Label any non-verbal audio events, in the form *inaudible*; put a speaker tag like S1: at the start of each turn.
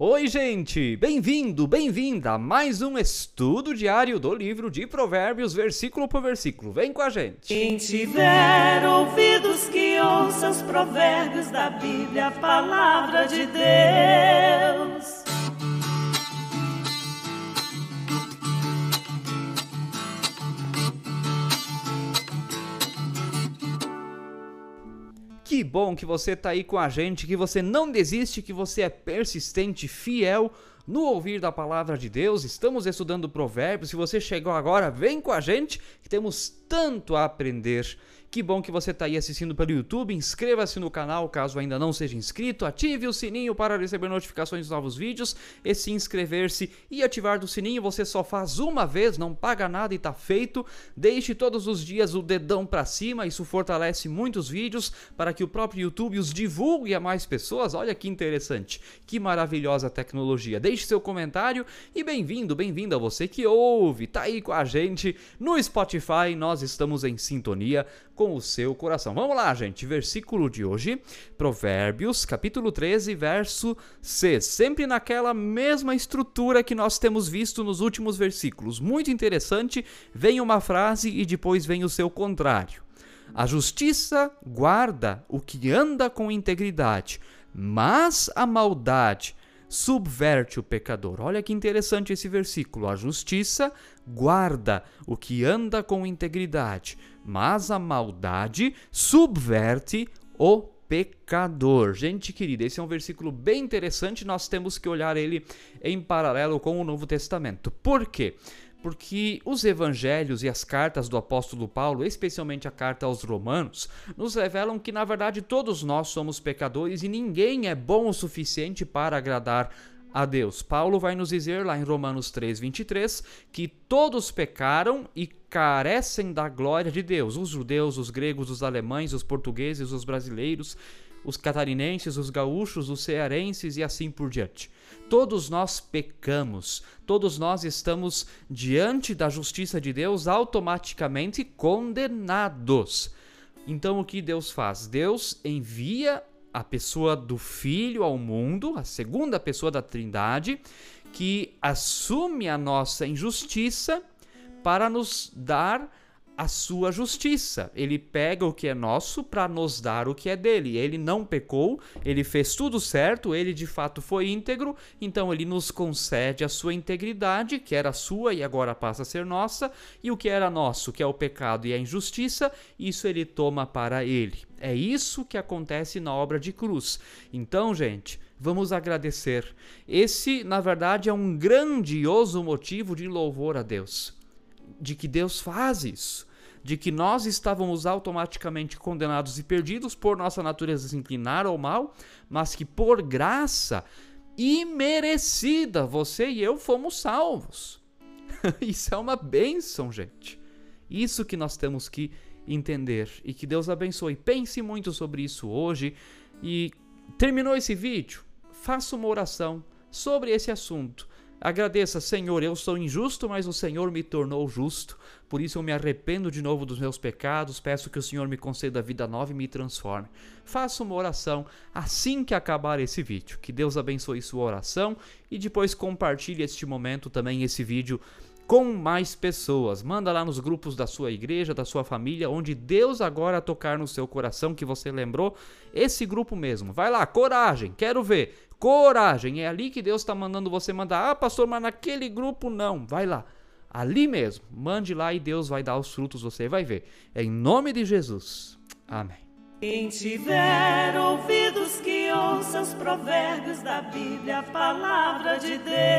S1: Oi, gente! Bem-vindo, bem-vinda a mais um estudo diário do livro de Provérbios, versículo por versículo. Vem com a gente!
S2: Quem tiver ouvidos que ouça os provérbios da Bíblia, a palavra de Deus.
S1: Que bom que você está aí com a gente, que você não desiste, que você é persistente, fiel no ouvir da palavra de Deus. Estamos estudando Provérbios. Se você chegou agora, vem com a gente, que temos tanto a aprender. Que bom que você está aí assistindo pelo YouTube. Inscreva-se no canal caso ainda não seja inscrito. Ative o sininho para receber notificações dos novos vídeos. E se inscrever-se e ativar do sininho você só faz uma vez, não paga nada e está feito. Deixe todos os dias o dedão para cima. Isso fortalece muitos vídeos para que o próprio YouTube os divulgue a mais pessoas. Olha que interessante, que maravilhosa tecnologia. Deixe seu comentário e bem-vindo, bem-vinda a você que ouve. Tá aí com a gente no Spotify. Nós estamos em sintonia com o seu coração. Vamos lá, gente. Versículo de hoje, Provérbios, capítulo 13, verso 6. Sempre naquela mesma estrutura que nós temos visto nos últimos versículos. Muito interessante. Vem uma frase e depois vem o seu contrário. A justiça guarda o que anda com integridade, mas a maldade subverte o pecador. Olha que interessante esse versículo. A justiça guarda o que anda com integridade, mas a maldade subverte o pecador. Gente querida, esse é um versículo bem interessante, nós temos que olhar ele em paralelo com o Novo Testamento. Por quê? Porque os evangelhos e as cartas do apóstolo Paulo, especialmente a carta aos Romanos, nos revelam que na verdade todos nós somos pecadores e ninguém é bom o suficiente para agradar a Deus. Paulo vai nos dizer lá em Romanos 3:23 que todos pecaram e carecem da glória de Deus. Os judeus, os gregos, os alemães, os portugueses, os brasileiros, os catarinenses, os gaúchos, os cearenses e assim por diante. Todos nós pecamos, todos nós estamos diante da justiça de Deus automaticamente condenados. Então o que Deus faz? Deus envia a pessoa do Filho ao mundo, a segunda pessoa da Trindade, que assume a nossa injustiça para nos dar a sua justiça. Ele pega o que é nosso para nos dar o que é dele. Ele não pecou, ele fez tudo certo, ele de fato foi íntegro, então ele nos concede a sua integridade, que era sua e agora passa a ser nossa, e o que era nosso, que é o pecado e a injustiça, isso ele toma para ele. É isso que acontece na obra de cruz. Então, gente, vamos agradecer. Esse, na verdade, é um grandioso motivo de louvor a Deus. De que Deus faz isso de que nós estávamos automaticamente condenados e perdidos por nossa natureza se inclinar ao mal, mas que por graça imerecida você e eu fomos salvos. *laughs* Isso é uma bênção, gente. Isso que nós temos que entender e que Deus abençoe. Pense muito sobre isso hoje e terminou esse vídeo, faça uma oração sobre esse assunto. Agradeça, Senhor, eu sou injusto, mas o Senhor me tornou justo. Por isso eu me arrependo de novo dos meus pecados, peço que o Senhor me conceda vida nova e me transforme. Faça uma oração assim que acabar esse vídeo. Que Deus abençoe sua oração e depois compartilhe este momento também esse vídeo com mais pessoas. Manda lá nos grupos da sua igreja, da sua família, onde Deus agora tocar no seu coração que você lembrou, esse grupo mesmo. Vai lá, coragem, quero ver. Coragem, é ali que Deus está mandando você mandar. Ah, pastor, mas naquele grupo não. Vai lá, ali mesmo. Mande lá e Deus vai dar os frutos, você vai ver. É em nome de Jesus. Amém.
S2: Quem tiver ouvidos que ouça os provérbios da Bíblia, a palavra de Deus.